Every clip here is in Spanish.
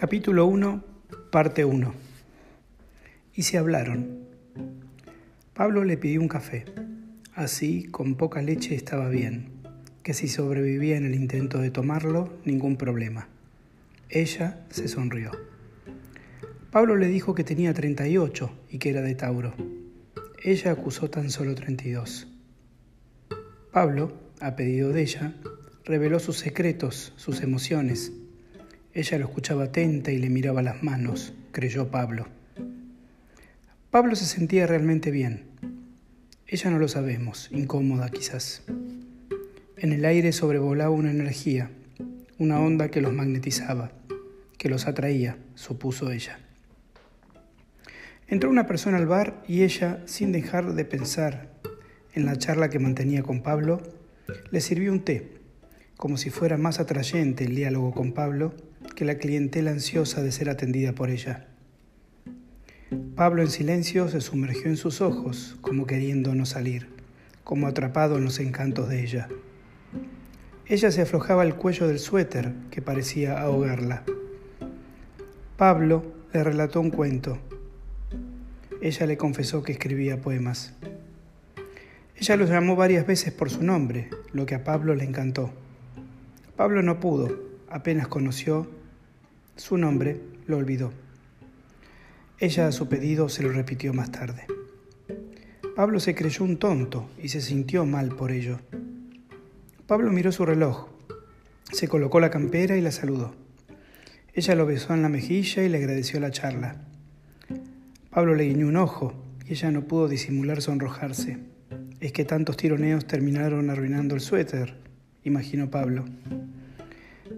Capítulo 1, parte 1. Y se hablaron. Pablo le pidió un café. Así, con poca leche estaba bien, que si sobrevivía en el intento de tomarlo, ningún problema. Ella se sonrió. Pablo le dijo que tenía 38 y que era de Tauro. Ella acusó tan solo 32. Pablo, a pedido de ella, reveló sus secretos, sus emociones, ella lo escuchaba atenta y le miraba las manos, creyó Pablo. Pablo se sentía realmente bien. Ella no lo sabemos, incómoda quizás. En el aire sobrevolaba una energía, una onda que los magnetizaba, que los atraía, supuso ella. Entró una persona al bar y ella, sin dejar de pensar en la charla que mantenía con Pablo, le sirvió un té, como si fuera más atrayente el diálogo con Pablo que la clientela ansiosa de ser atendida por ella. Pablo en silencio se sumergió en sus ojos, como queriendo no salir, como atrapado en los encantos de ella. Ella se aflojaba el cuello del suéter que parecía ahogarla. Pablo le relató un cuento. Ella le confesó que escribía poemas. Ella lo llamó varias veces por su nombre, lo que a Pablo le encantó. Pablo no pudo, apenas conoció su nombre lo olvidó. Ella a su pedido se lo repitió más tarde. Pablo se creyó un tonto y se sintió mal por ello. Pablo miró su reloj, se colocó la campera y la saludó. Ella lo besó en la mejilla y le agradeció la charla. Pablo le guiñó un ojo y ella no pudo disimular sonrojarse. Es que tantos tironeos terminaron arruinando el suéter, imaginó Pablo.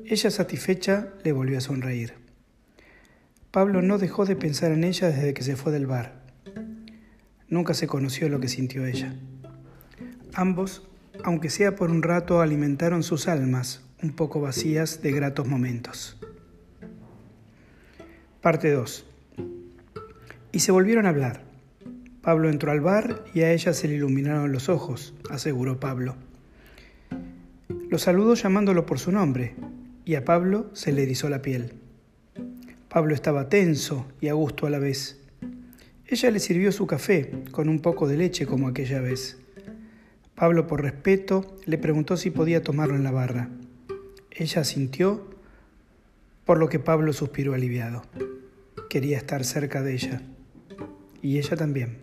Ella satisfecha le volvió a sonreír. Pablo no dejó de pensar en ella desde que se fue del bar. Nunca se conoció lo que sintió ella. Ambos, aunque sea por un rato, alimentaron sus almas, un poco vacías de gratos momentos. Parte 2. Y se volvieron a hablar. Pablo entró al bar y a ella se le iluminaron los ojos, aseguró Pablo. Lo saludó llamándolo por su nombre, y a Pablo se le erizó la piel. Pablo estaba tenso y a gusto a la vez. Ella le sirvió su café con un poco de leche como aquella vez. Pablo, por respeto, le preguntó si podía tomarlo en la barra. Ella sintió, por lo que Pablo suspiró aliviado. Quería estar cerca de ella. Y ella también.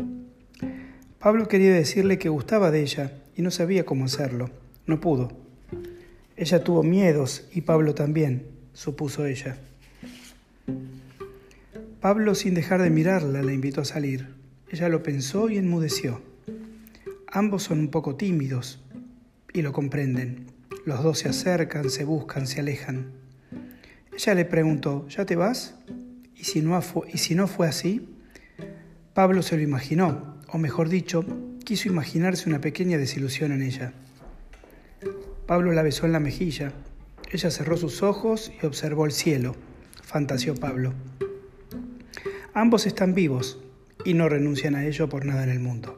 Pablo quería decirle que gustaba de ella y no sabía cómo hacerlo. No pudo. Ella tuvo miedos y Pablo también, supuso ella. Pablo, sin dejar de mirarla, la invitó a salir. Ella lo pensó y enmudeció. Ambos son un poco tímidos y lo comprenden. Los dos se acercan, se buscan, se alejan. Ella le preguntó, ¿ya te vas? ¿Y si no, y si no fue así? Pablo se lo imaginó, o mejor dicho, quiso imaginarse una pequeña desilusión en ella. Pablo la besó en la mejilla. Ella cerró sus ojos y observó el cielo, fantaseó Pablo. Ambos están vivos y no renuncian a ello por nada en el mundo.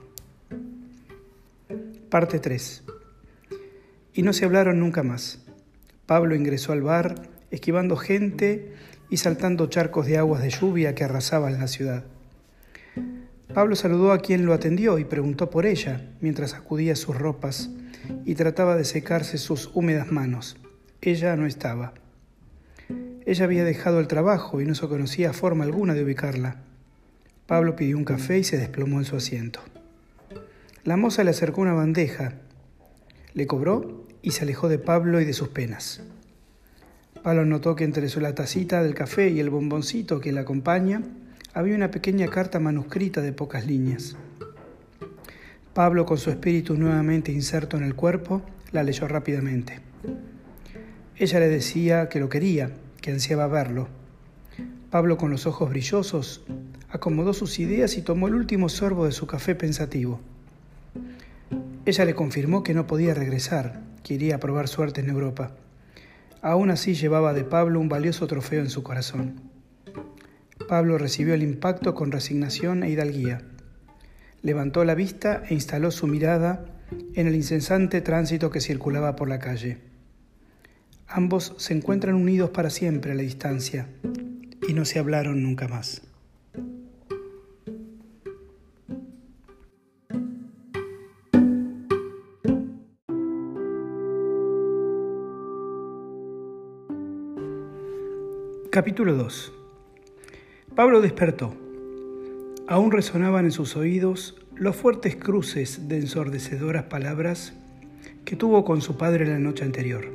Parte 3. Y no se hablaron nunca más. Pablo ingresó al bar, esquivando gente y saltando charcos de aguas de lluvia que arrasaban la ciudad. Pablo saludó a quien lo atendió y preguntó por ella mientras sacudía sus ropas y trataba de secarse sus húmedas manos. Ella no estaba. Ella había dejado el trabajo y no se conocía forma alguna de ubicarla. Pablo pidió un café y se desplomó en su asiento. La moza le acercó una bandeja, le cobró y se alejó de Pablo y de sus penas. Pablo notó que entre la tacita del café y el bomboncito que la acompaña había una pequeña carta manuscrita de pocas líneas. Pablo, con su espíritu nuevamente inserto en el cuerpo, la leyó rápidamente. Ella le decía que lo quería, que ansiaba verlo. Pablo, con los ojos brillosos, acomodó sus ideas y tomó el último sorbo de su café pensativo. Ella le confirmó que no podía regresar, que iría a probar suerte en Europa. Aún así llevaba de Pablo un valioso trofeo en su corazón. Pablo recibió el impacto con resignación e hidalguía levantó la vista e instaló su mirada en el incesante tránsito que circulaba por la calle. Ambos se encuentran unidos para siempre a la distancia. y no se hablaron nunca más. Capítulo 2 Pablo despertó. Aún resonaban en sus oídos los fuertes cruces de ensordecedoras palabras que tuvo con su padre la noche anterior.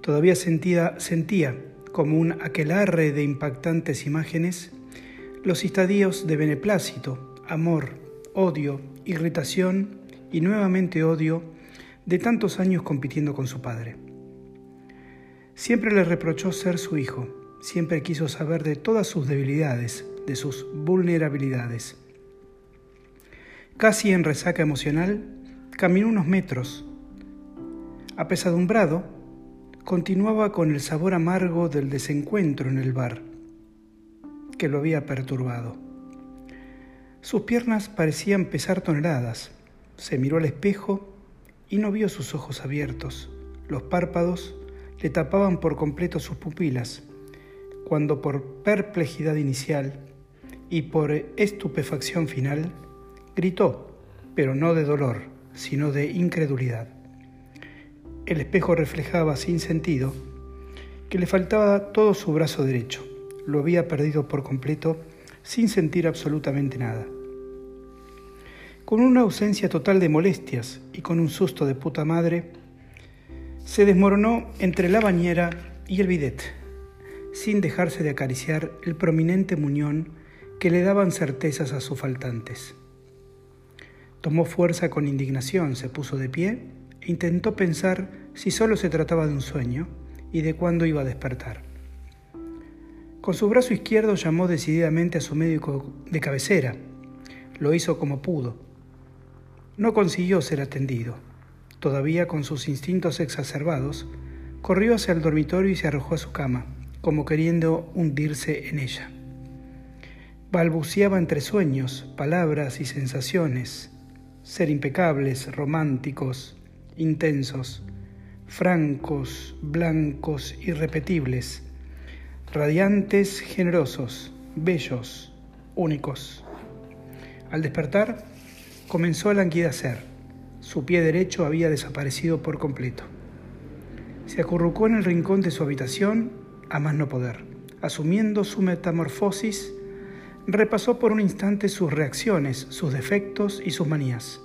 Todavía sentía, sentía como un aquelarre de impactantes imágenes los estadios de beneplácito, amor, odio, irritación y nuevamente odio de tantos años compitiendo con su padre. Siempre le reprochó ser su hijo, siempre quiso saber de todas sus debilidades, de sus vulnerabilidades. Casi en resaca emocional, caminó unos metros. Apesadumbrado, continuaba con el sabor amargo del desencuentro en el bar, que lo había perturbado. Sus piernas parecían pesar toneladas. Se miró al espejo y no vio sus ojos abiertos. Los párpados le tapaban por completo sus pupilas, cuando por perplejidad inicial y por estupefacción final, gritó, pero no de dolor, sino de incredulidad. El espejo reflejaba sin sentido que le faltaba todo su brazo derecho. Lo había perdido por completo sin sentir absolutamente nada. Con una ausencia total de molestias y con un susto de puta madre, se desmoronó entre la bañera y el bidet, sin dejarse de acariciar el prominente muñón que le daban certezas a sus faltantes. Tomó fuerza con indignación, se puso de pie e intentó pensar si solo se trataba de un sueño y de cuándo iba a despertar. Con su brazo izquierdo llamó decididamente a su médico de cabecera. Lo hizo como pudo. No consiguió ser atendido todavía con sus instintos exacerbados, corrió hacia el dormitorio y se arrojó a su cama, como queriendo hundirse en ella. Balbuceaba entre sueños, palabras y sensaciones, ser impecables, románticos, intensos, francos, blancos, irrepetibles, radiantes, generosos, bellos, únicos. Al despertar, comenzó a languidecer su pie derecho había desaparecido por completo. Se acurrucó en el rincón de su habitación a más no poder. Asumiendo su metamorfosis, repasó por un instante sus reacciones, sus defectos y sus manías.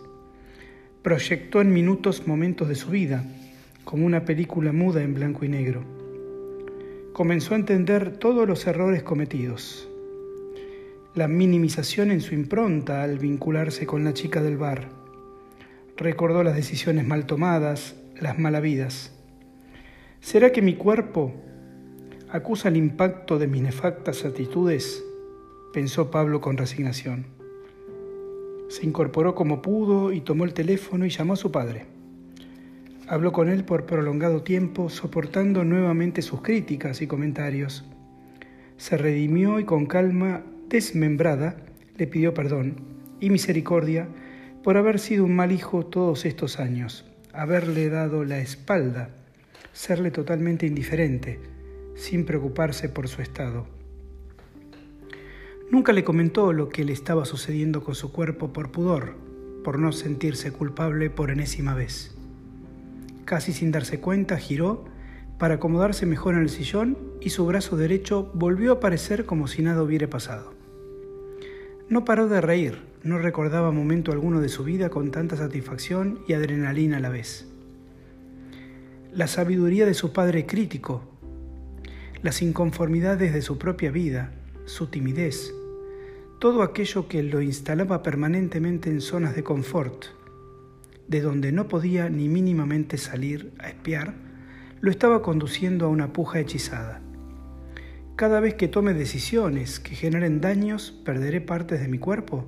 Proyectó en minutos momentos de su vida, como una película muda en blanco y negro. Comenzó a entender todos los errores cometidos. La minimización en su impronta al vincularse con la chica del bar recordó las decisiones mal tomadas, las malavidas. ¿Será que mi cuerpo acusa el impacto de mis nefactas actitudes? Pensó Pablo con resignación. Se incorporó como pudo y tomó el teléfono y llamó a su padre. Habló con él por prolongado tiempo, soportando nuevamente sus críticas y comentarios. Se redimió y con calma desmembrada le pidió perdón y misericordia por haber sido un mal hijo todos estos años, haberle dado la espalda, serle totalmente indiferente, sin preocuparse por su estado. Nunca le comentó lo que le estaba sucediendo con su cuerpo por pudor, por no sentirse culpable por enésima vez. Casi sin darse cuenta, giró para acomodarse mejor en el sillón y su brazo derecho volvió a aparecer como si nada hubiera pasado. No paró de reír, no recordaba momento alguno de su vida con tanta satisfacción y adrenalina a la vez. La sabiduría de su padre crítico, las inconformidades de su propia vida, su timidez, todo aquello que lo instalaba permanentemente en zonas de confort, de donde no podía ni mínimamente salir a espiar, lo estaba conduciendo a una puja hechizada. Cada vez que tome decisiones que generen daños, perderé partes de mi cuerpo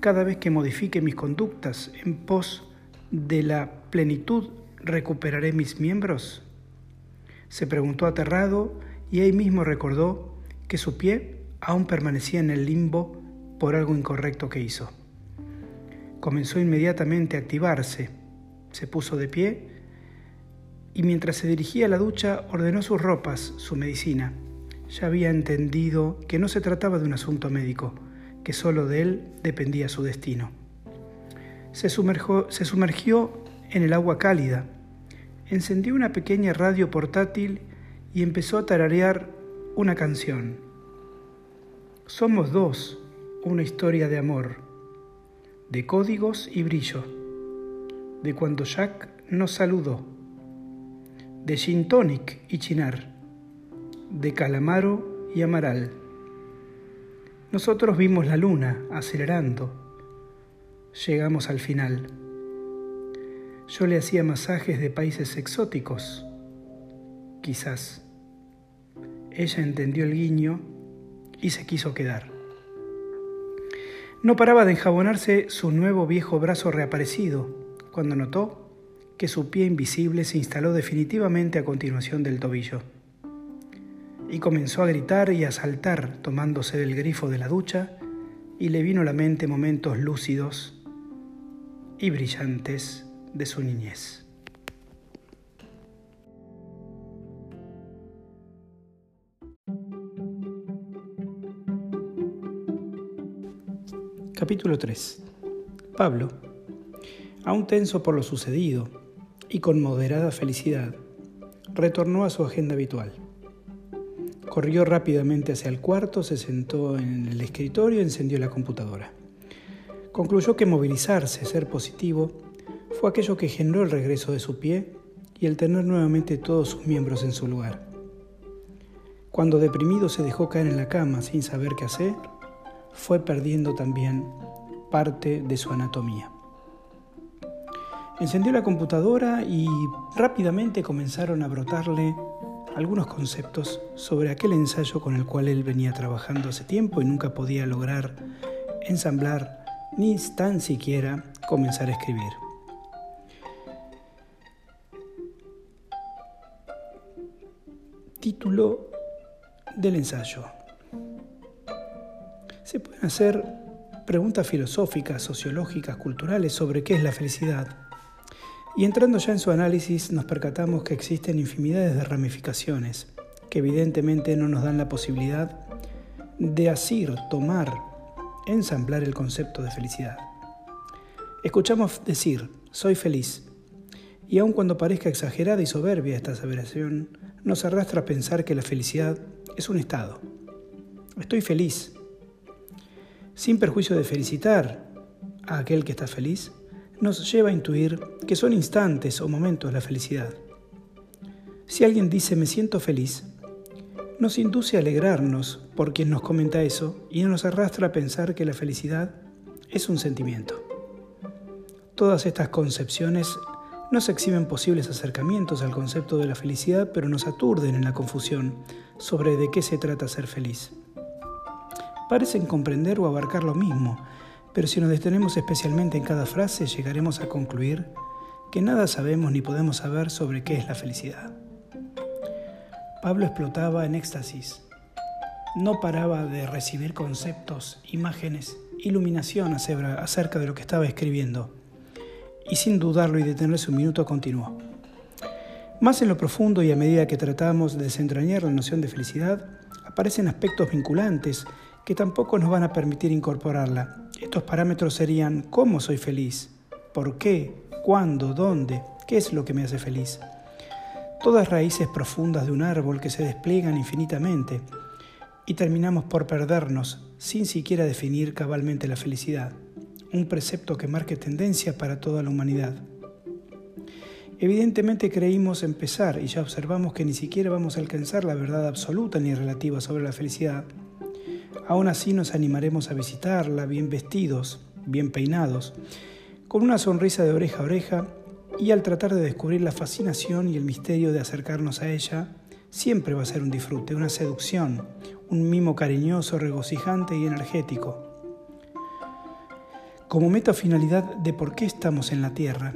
cada vez que modifique mis conductas en pos de la plenitud, ¿recuperaré mis miembros? Se preguntó aterrado y ahí mismo recordó que su pie aún permanecía en el limbo por algo incorrecto que hizo. Comenzó inmediatamente a activarse, se puso de pie y mientras se dirigía a la ducha ordenó sus ropas, su medicina. ya había entendido que no se trataba de un asunto médico, que solo de él dependía su destino. Se se sumergió en el agua cálida, encendió una pequeña radio portátil y empezó a tararear una canción. Somos dos, una historia de amor, de códigos y brillo, de cuando Jack nos saludó, de gin tonic y chinar, de calamaro y amaral. Nosotros vimos la luna acelerando. Llegamos al final. Yo le hacía masajes de países exóticos. Quizás. Ella entendió el guiño y se quiso quedar. No paraba de enjabonarse su nuevo viejo brazo reaparecido cuando notó que su pie invisible se instaló definitivamente a continuación del tobillo. Y comenzó a gritar y a saltar tomándose del grifo de la ducha y le vino a la mente momentos lúcidos y brillantes de su niñez. Capítulo 3. Pablo, aún tenso por lo sucedido y con moderada felicidad, retornó a su agenda habitual. Corrió rápidamente hacia el cuarto, se sentó en el escritorio y encendió la computadora. Concluyó que movilizarse, ser positivo, fue aquello que generó el regreso de su pie y el tener nuevamente todos sus miembros en su lugar. Cuando deprimido se dejó caer en la cama sin saber qué hacer, fue perdiendo también parte de su anatomía. Encendió la computadora y rápidamente comenzaron a brotarle algunos conceptos sobre aquel ensayo con el cual él venía trabajando hace tiempo y nunca podía lograr ensamblar ni tan siquiera comenzar a escribir. Título del ensayo. Se pueden hacer preguntas filosóficas, sociológicas, culturales sobre qué es la felicidad. Y entrando ya en su análisis nos percatamos que existen infinidades de ramificaciones que evidentemente no nos dan la posibilidad de asir, tomar, ensamblar el concepto de felicidad. Escuchamos decir, soy feliz, y aun cuando parezca exagerada y soberbia esta aseveración, nos arrastra a pensar que la felicidad es un estado. Estoy feliz. Sin perjuicio de felicitar a aquel que está feliz, nos lleva a intuir que son instantes o momentos la felicidad. Si alguien dice me siento feliz, nos induce a alegrarnos por quien nos comenta eso y nos arrastra a pensar que la felicidad es un sentimiento. Todas estas concepciones nos exhiben posibles acercamientos al concepto de la felicidad, pero nos aturden en la confusión sobre de qué se trata ser feliz. Parecen comprender o abarcar lo mismo, pero si nos detenemos especialmente en cada frase, llegaremos a concluir que nada sabemos ni podemos saber sobre qué es la felicidad. Pablo explotaba en éxtasis. No paraba de recibir conceptos, imágenes, iluminación acerca de lo que estaba escribiendo y sin dudarlo y detenerse un minuto continuó. Más en lo profundo y a medida que tratamos de desentrañar la noción de felicidad, aparecen aspectos vinculantes que tampoco nos van a permitir incorporarla. Estos parámetros serían cómo soy feliz, por qué, cuándo, dónde, qué es lo que me hace feliz. Todas raíces profundas de un árbol que se despliegan infinitamente y terminamos por perdernos sin siquiera definir cabalmente la felicidad un precepto que marque tendencia para toda la humanidad. Evidentemente creímos empezar y ya observamos que ni siquiera vamos a alcanzar la verdad absoluta ni relativa sobre la felicidad. Aún así nos animaremos a visitarla bien vestidos, bien peinados, con una sonrisa de oreja a oreja y al tratar de descubrir la fascinación y el misterio de acercarnos a ella, siempre va a ser un disfrute, una seducción, un mimo cariñoso, regocijante y energético como meta finalidad de por qué estamos en la Tierra.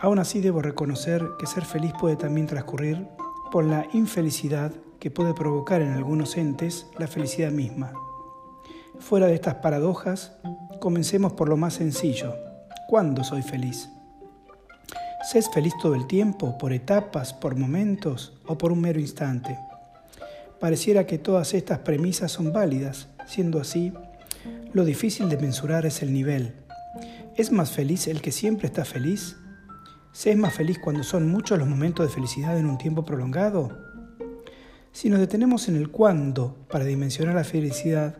Aún así debo reconocer que ser feliz puede también transcurrir por la infelicidad que puede provocar en algunos entes la felicidad misma. Fuera de estas paradojas, comencemos por lo más sencillo. ¿Cuándo soy feliz? ¿Se es feliz todo el tiempo, por etapas, por momentos o por un mero instante? Pareciera que todas estas premisas son válidas, siendo así, lo difícil de mensurar es el nivel. ¿Es más feliz el que siempre está feliz? ¿Se es más feliz cuando son muchos los momentos de felicidad en un tiempo prolongado? Si nos detenemos en el cuándo para dimensionar la felicidad,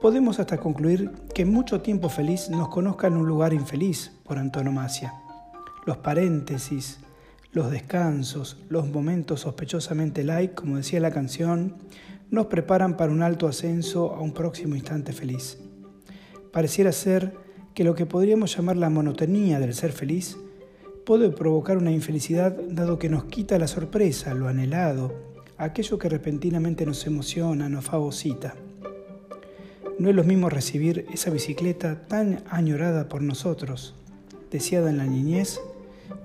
podemos hasta concluir que mucho tiempo feliz nos conozca en un lugar infeliz por antonomasia. Los paréntesis, los descansos, los momentos sospechosamente like, como decía la canción, nos preparan para un alto ascenso a un próximo instante feliz. Pareciera ser que lo que podríamos llamar la monotonía del ser feliz puede provocar una infelicidad dado que nos quita la sorpresa, lo anhelado, aquello que repentinamente nos emociona, nos fagocita. No es lo mismo recibir esa bicicleta tan añorada por nosotros, deseada en la niñez,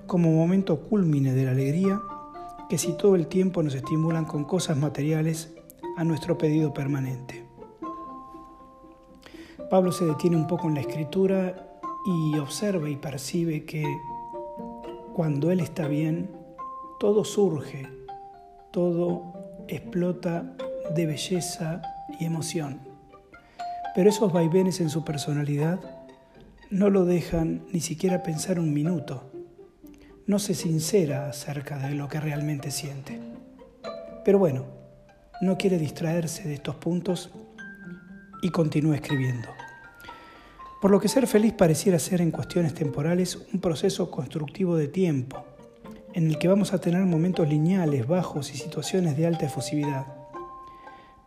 como momento culmine de la alegría, que si todo el tiempo nos estimulan con cosas materiales a nuestro pedido permanente. Pablo se detiene un poco en la escritura y observa y percibe que cuando Él está bien, todo surge, todo explota de belleza y emoción. Pero esos vaivenes en su personalidad no lo dejan ni siquiera pensar un minuto. No se sincera acerca de lo que realmente siente. Pero bueno, no quiere distraerse de estos puntos y continúa escribiendo. Por lo que ser feliz pareciera ser en cuestiones temporales un proceso constructivo de tiempo, en el que vamos a tener momentos lineales, bajos y situaciones de alta efusividad.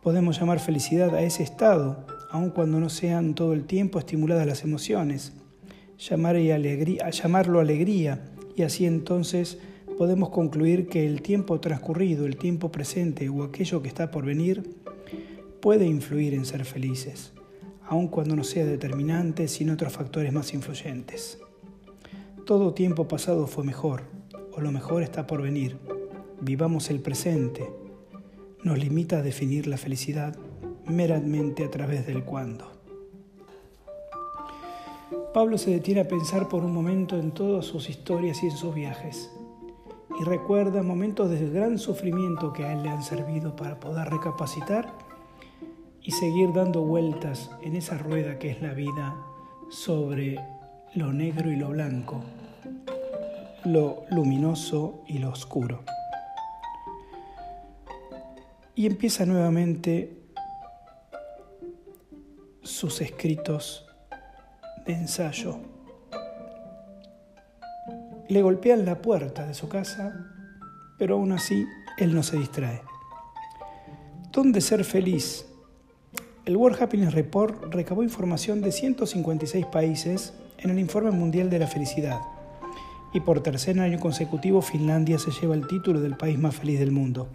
Podemos llamar felicidad a ese estado, aun cuando no sean todo el tiempo estimuladas las emociones, llamar alegría, llamarlo alegría, y así entonces podemos concluir que el tiempo transcurrido, el tiempo presente o aquello que está por venir puede influir en ser felices aun cuando no sea determinante, sin otros factores más influyentes. Todo tiempo pasado fue mejor, o lo mejor está por venir. Vivamos el presente. Nos limita a definir la felicidad meramente a través del cuándo. Pablo se detiene a pensar por un momento en todas sus historias y en sus viajes, y recuerda momentos de gran sufrimiento que a él le han servido para poder recapacitar y seguir dando vueltas en esa rueda que es la vida sobre lo negro y lo blanco, lo luminoso y lo oscuro. Y empieza nuevamente sus escritos de ensayo. Le golpean la puerta de su casa, pero aún así él no se distrae. ¿Dónde ser feliz? El World Happiness Report recabó información de 156 países en el Informe Mundial de la Felicidad y por tercer año consecutivo Finlandia se lleva el título del país más feliz del mundo.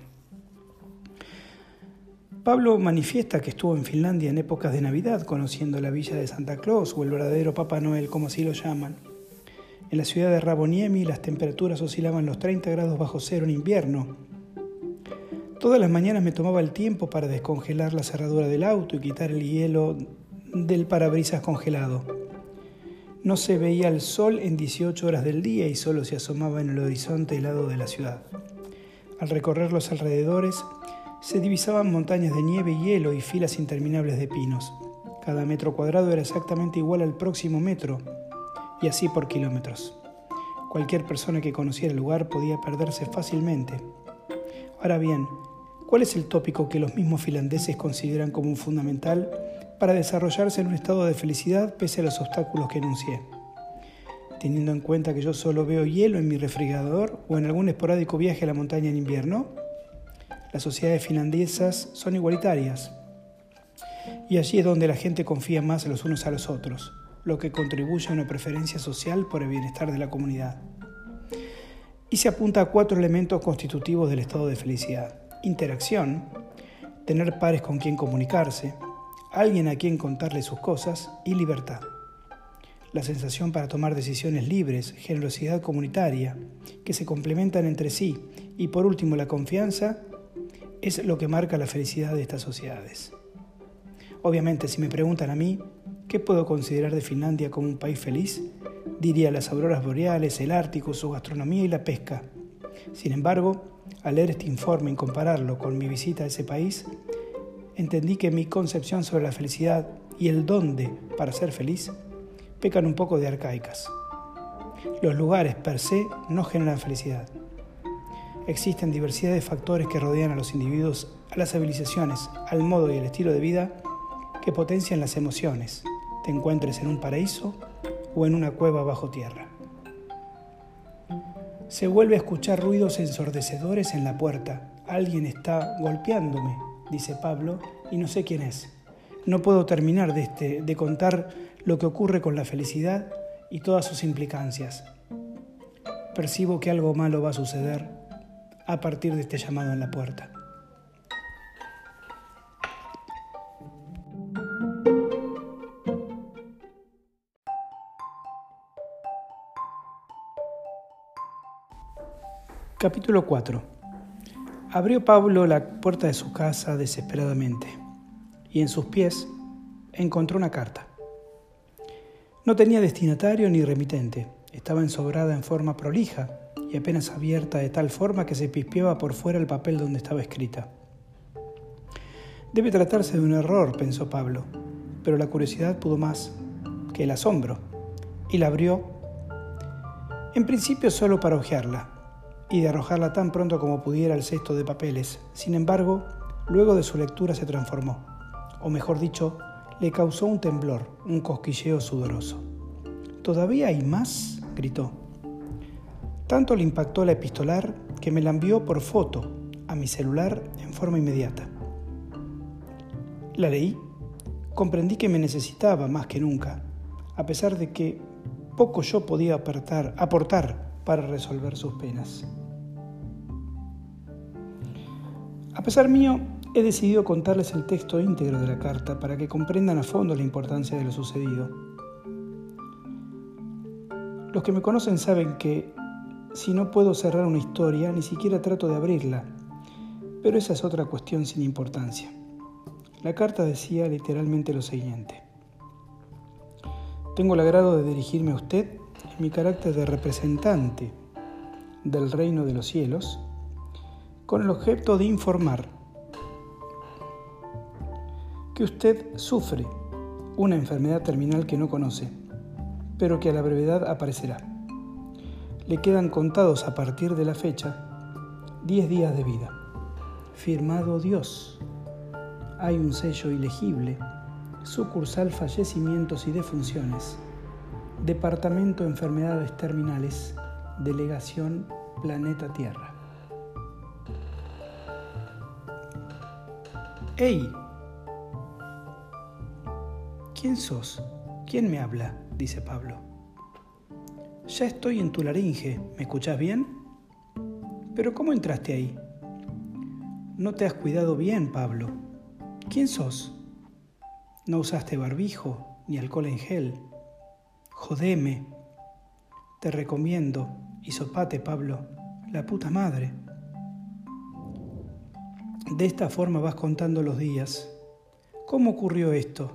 Pablo manifiesta que estuvo en Finlandia en épocas de Navidad, conociendo la villa de Santa Claus o el verdadero Papá Noel, como así lo llaman. En la ciudad de Ravoniemi las temperaturas oscilaban los 30 grados bajo cero en invierno Todas las mañanas me tomaba el tiempo para descongelar la cerradura del auto y quitar el hielo del parabrisas congelado. No se veía el sol en 18 horas del día y solo se asomaba en el horizonte helado de la ciudad. Al recorrer los alrededores, se divisaban montañas de nieve y hielo y filas interminables de pinos. Cada metro cuadrado era exactamente igual al próximo metro, y así por kilómetros. Cualquier persona que conociera el lugar podía perderse fácilmente. Ahora bien, ¿Cuál es el tópico que los mismos finlandeses consideran como un fundamental para desarrollarse en un estado de felicidad pese a los obstáculos que enuncié? Teniendo en cuenta que yo solo veo hielo en mi refrigerador o en algún esporádico viaje a la montaña en invierno, las sociedades finlandesas son igualitarias. Y allí es donde la gente confía más los unos a los otros, lo que contribuye a una preferencia social por el bienestar de la comunidad. Y se apunta a cuatro elementos constitutivos del estado de felicidad interacción, tener pares con quien comunicarse, alguien a quien contarle sus cosas y libertad. La sensación para tomar decisiones libres, generosidad comunitaria, que se complementan entre sí y por último la confianza es lo que marca la felicidad de estas sociedades. Obviamente, si me preguntan a mí, ¿qué puedo considerar de Finlandia como un país feliz? Diría las auroras boreales, el Ártico, su gastronomía y la pesca, Sin embargo, al leer este informe y compararlo con mi visita a ese país, entendí que mi concepción sobre la felicidad y el dónde para ser feliz pecan un poco de arcaicas. Los lugares per se no generan felicidad. Existen diversidad de factores que rodean a los individuos, a las civilizaciones, al modo y el estilo de vida que potencian las emociones, te encuentres en un paraíso o en una cueva bajo tierra. Se vuelve a escuchar ruidos ensordecedores en la puerta. Alguien está golpeándome, dice Pablo, y no sé quién es. No puedo terminar de, este, de contar lo que ocurre con la felicidad y todas sus implicancias. Percibo que algo malo va a suceder a partir de este llamado en la puerta. Capítulo 4 Abrió Pablo la puerta de su casa desesperadamente y en sus pies encontró una carta. No tenía destinatario ni remitente, estaba ensobrada en forma prolija y apenas abierta de tal forma que se pispeaba por fuera el papel donde estaba escrita. Debe tratarse de un error, pensó Pablo, pero la curiosidad pudo más que el asombro, y la abrió, en principio solo para hojearla, y de arrojarla tan pronto como pudiera al cesto de papeles. Sin embargo, luego de su lectura se transformó, o mejor dicho, le causó un temblor, un cosquilleo sudoroso. ¿Todavía hay más? gritó. Tanto le impactó la epistolar que me la envió por foto a mi celular en forma inmediata. La leí, comprendí que me necesitaba más que nunca, a pesar de que poco yo podía aportar, para resolver sus penas. A pesar mío, he decidido contarles el texto íntegro de la carta para que comprendan a fondo la importancia de lo sucedido. Los que me conocen saben que si no puedo cerrar una historia, ni siquiera trato de abrirla, pero esa es otra cuestión sin importancia. La carta decía literalmente lo siguiente. Tengo el agrado de dirigirme a usted en mi carácter de representante del reino de los cielos, con el objeto de informar que usted sufre una enfermedad terminal que no conoce, pero que a la brevedad aparecerá. Le quedan contados a partir de la fecha 10 días de vida. Firmado Dios. Hay un sello ilegible. Sucursal Fallecimientos y Defunciones. Departamento Enfermedades Terminales. Delegación Planeta Tierra. ¡Ey! ¿Quién sos? ¿Quién me habla? dice Pablo. Ya estoy en tu laringe, ¿me escuchas bien? Pero ¿cómo entraste ahí? No te has cuidado bien, Pablo. ¿Quién sos? No usaste barbijo ni alcohol en gel. Jodeme. Te recomiendo, y sopate, Pablo, la puta madre. De esta forma vas contando los días. ¿Cómo ocurrió esto?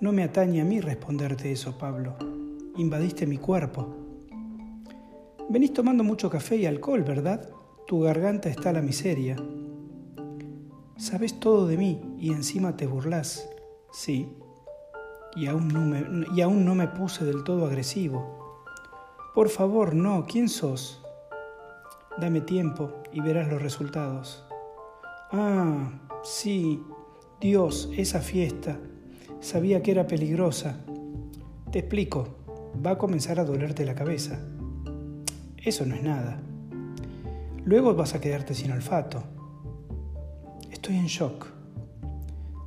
No me atañe a mí responderte eso, Pablo. Invadiste mi cuerpo. Venís tomando mucho café y alcohol, ¿verdad? Tu garganta está a la miseria. Sabes todo de mí y encima te burlas. Sí. Y aún no me, y aún no me puse del todo agresivo. Por favor, no. ¿Quién sos? Dame tiempo y verás los resultados. Ah, sí. Dios, esa fiesta. Sabía que era peligrosa. Te explico, va a comenzar a dolerte la cabeza. Eso no es nada. Luego vas a quedarte sin olfato. Estoy en shock.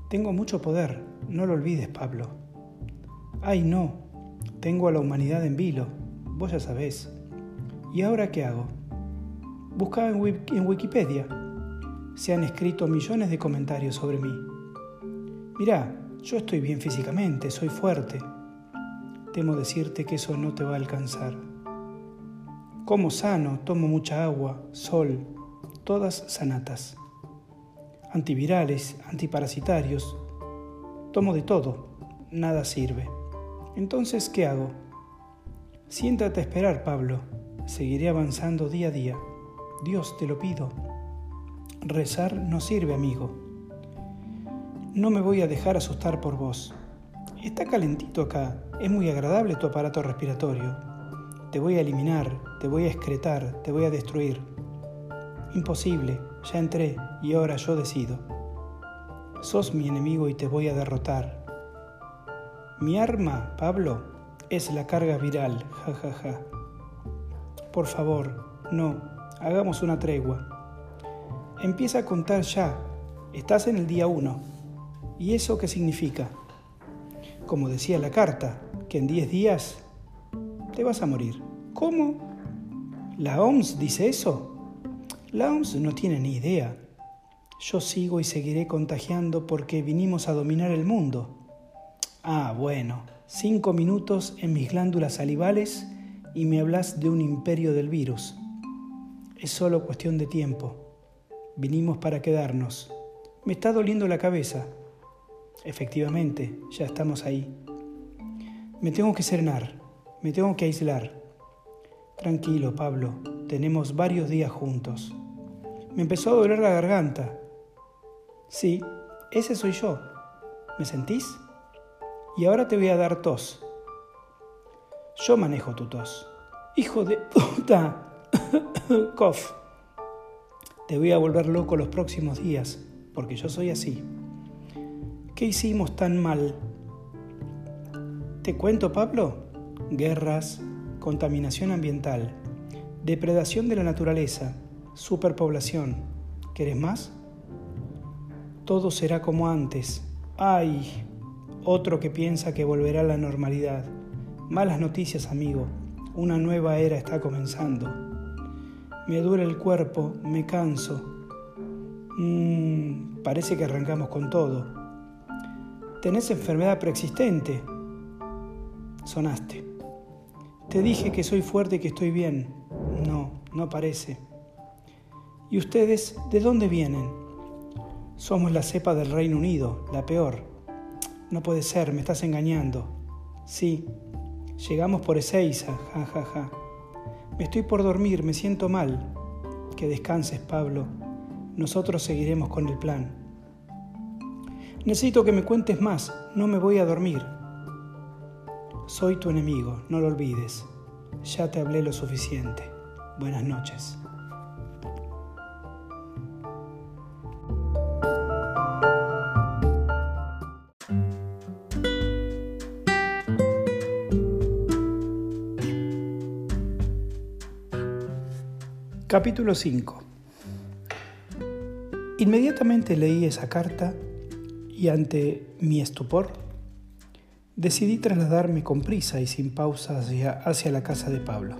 Tengo mucho poder, no lo olvides, Pablo. Ay, no, tengo a la humanidad en vilo, vos ya sabés. ¿Y ahora qué hago? Buscaba en, Wikipedia. Se han escrito millones de comentarios sobre mí. Mirá, yo estoy bien físicamente, soy fuerte. Temo decirte que eso no te va a alcanzar. Como sano, tomo mucha agua, sol, todas sanatas. Antivirales, antiparasitarios, tomo de todo, nada sirve. Entonces, ¿qué hago? Siéntate a esperar, Pablo. seguiré avanzando día a día. Dios, te lo pido. Rezar no sirve, amigo. No me voy a dejar asustar por vos. Está calentito acá, es muy agradable tu aparato respiratorio. Te voy a eliminar, te voy a excretar, te voy a destruir. Imposible, ya entré y ahora yo decido. Sos mi enemigo y te voy a derrotar. Mi arma, Pablo, es la carga viral, jajaja. Ja, ja. Por favor, no, hagamos una tregua. Empieza a contar ya. Estás en el día uno. ¿Y eso qué significa? Como decía la carta, que en 10 días te vas a morir. ¿Cómo? ¿La OMS dice eso? La OMS no tiene ni idea. Yo sigo y seguiré contagiando porque vinimos a dominar el mundo. Ah, bueno, cinco minutos en mis glándulas salivales y me hablas de un imperio del virus. Es solo cuestión de tiempo. Vinimos para quedarnos. Me está doliendo la cabeza. Efectivamente, ya estamos ahí. Me tengo que serenar, me tengo que aislar. Tranquilo, Pablo, tenemos varios días juntos. Me empezó a doler la garganta. Sí, ese soy yo. ¿Me sentís? Y ahora te voy a dar tos. Yo manejo tu tos. Hijo de puta. Cough. Te voy a volver loco los próximos días, porque yo soy así. ¿Qué hicimos tan mal? ¿Te cuento, Pablo? Guerras, contaminación ambiental, depredación de la naturaleza, superpoblación. ¿Querés más? Todo será como antes. ¡Ay! Otro que piensa que volverá a la normalidad. Malas noticias, amigo. Una nueva era está comenzando. Me duele el cuerpo, me canso. Mmm, parece que arrancamos con todo tenés enfermedad preexistente. Sonaste. Te dije que soy fuerte y que estoy bien. No, no parece. ¿Y ustedes de dónde vienen? Somos la cepa del Reino Unido, la peor. No puede ser, me estás engañando. Sí, llegamos por Ezeiza, ja, ja, ja. Estoy por dormir, me siento mal. Que descanses, Pablo. Nosotros seguiremos con el plan. Necesito que me cuentes más, no me voy a dormir. Soy tu enemigo, no lo olvides. Ya te hablé lo suficiente. Buenas noches. Capítulo 5 Inmediatamente leí esa carta y ante mi estupor, decidí trasladarme con prisa y sin pausa hacia, hacia la casa de Pablo.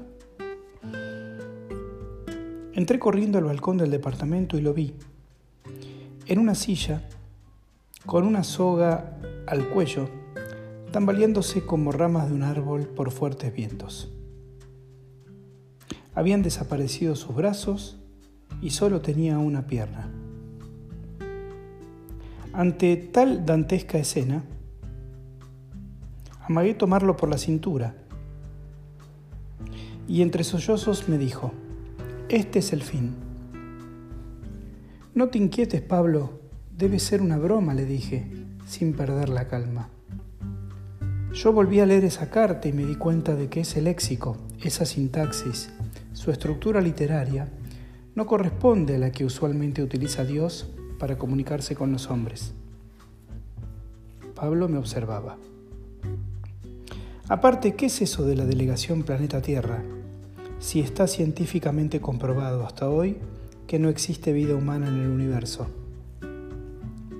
Entré corriendo al balcón del departamento y lo vi. En una silla, con una soga al cuello, tambaleándose como ramas de un árbol por fuertes vientos. Habían desaparecido sus brazos y solo tenía una pierna. Ante tal dantesca escena, amagué tomarlo por la cintura y entre sollozos me dijo, este es el fin. No te inquietes, Pablo, debe ser una broma, le dije, sin perder la calma. Yo volví a leer esa carta y me di cuenta de que ese léxico, esa sintaxis, su estructura literaria, no corresponde a la que usualmente utiliza Dios para comunicarse con los hombres. Pablo me observaba. Aparte, ¿qué es eso de la delegación Planeta Tierra? Si está científicamente comprobado hasta hoy que no existe vida humana en el universo.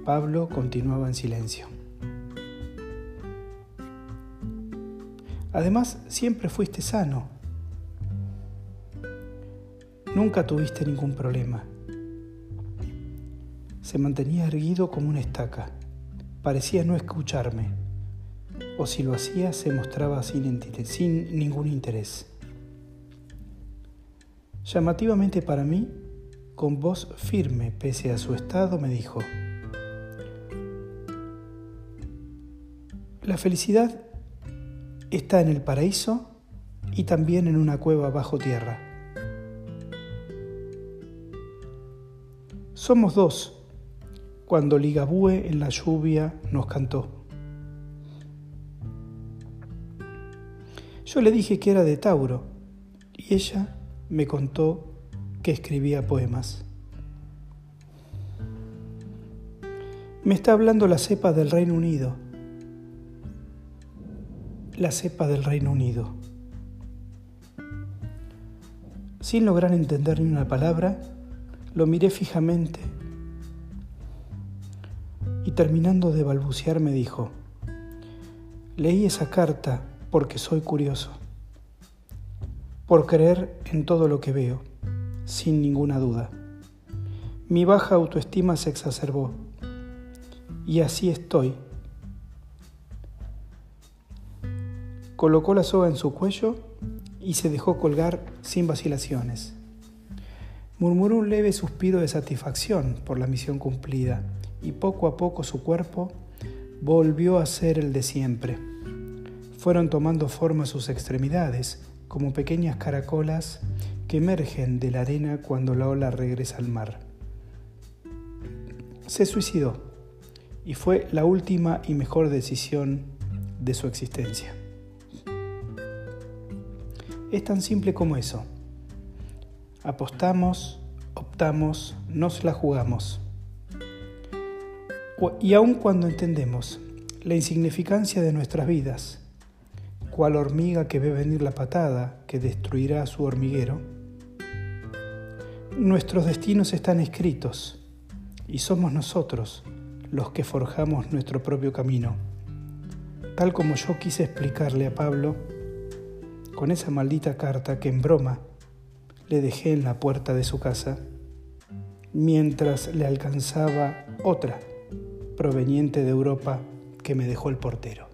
Pablo continuaba en silencio. Además, siempre fuiste sano. Nunca tuviste ningún problema se mantenía erguido como una estaca. Parecía no escucharme, o si lo hacía se mostraba sin, ningún interés. Llamativamente para mí, con voz firme pese a su estado, me dijo, La felicidad está en el paraíso y también en una cueva bajo tierra. Somos dos, cuando Ligabue en la lluvia nos cantó. Yo le dije que era de Tauro y ella me contó que escribía poemas. Me está hablando la cepa del Reino Unido. La cepa del Reino Unido. Sin lograr entender ni una palabra, lo miré fijamente y terminando de balbucear me dijo, leí esa carta porque soy curioso, por creer en todo lo que veo, sin ninguna duda. Mi baja autoestima se exacerbó y así estoy. Colocó la soga en su cuello y se dejó colgar sin vacilaciones. Murmuró un leve suspiro de satisfacción por la misión cumplida y poco a poco su cuerpo volvió a ser el de siempre. Fueron tomando forma sus extremidades como pequeñas caracolas que emergen de la arena cuando la ola regresa al mar. Se suicidó y fue la última y mejor decisión de su existencia. Es tan simple como eso. Apostamos, optamos, nos la jugamos. Y aun cuando entendemos la insignificancia de nuestras vidas, cual hormiga que ve venir la patada que destruirá su hormiguero, nuestros destinos están escritos y somos nosotros los que forjamos nuestro propio camino. Tal como yo quise explicarle a Pablo con esa maldita carta que en broma le dejé en la puerta de su casa, mientras le alcanzaba otra proveniente de Europa que me dejó el portero.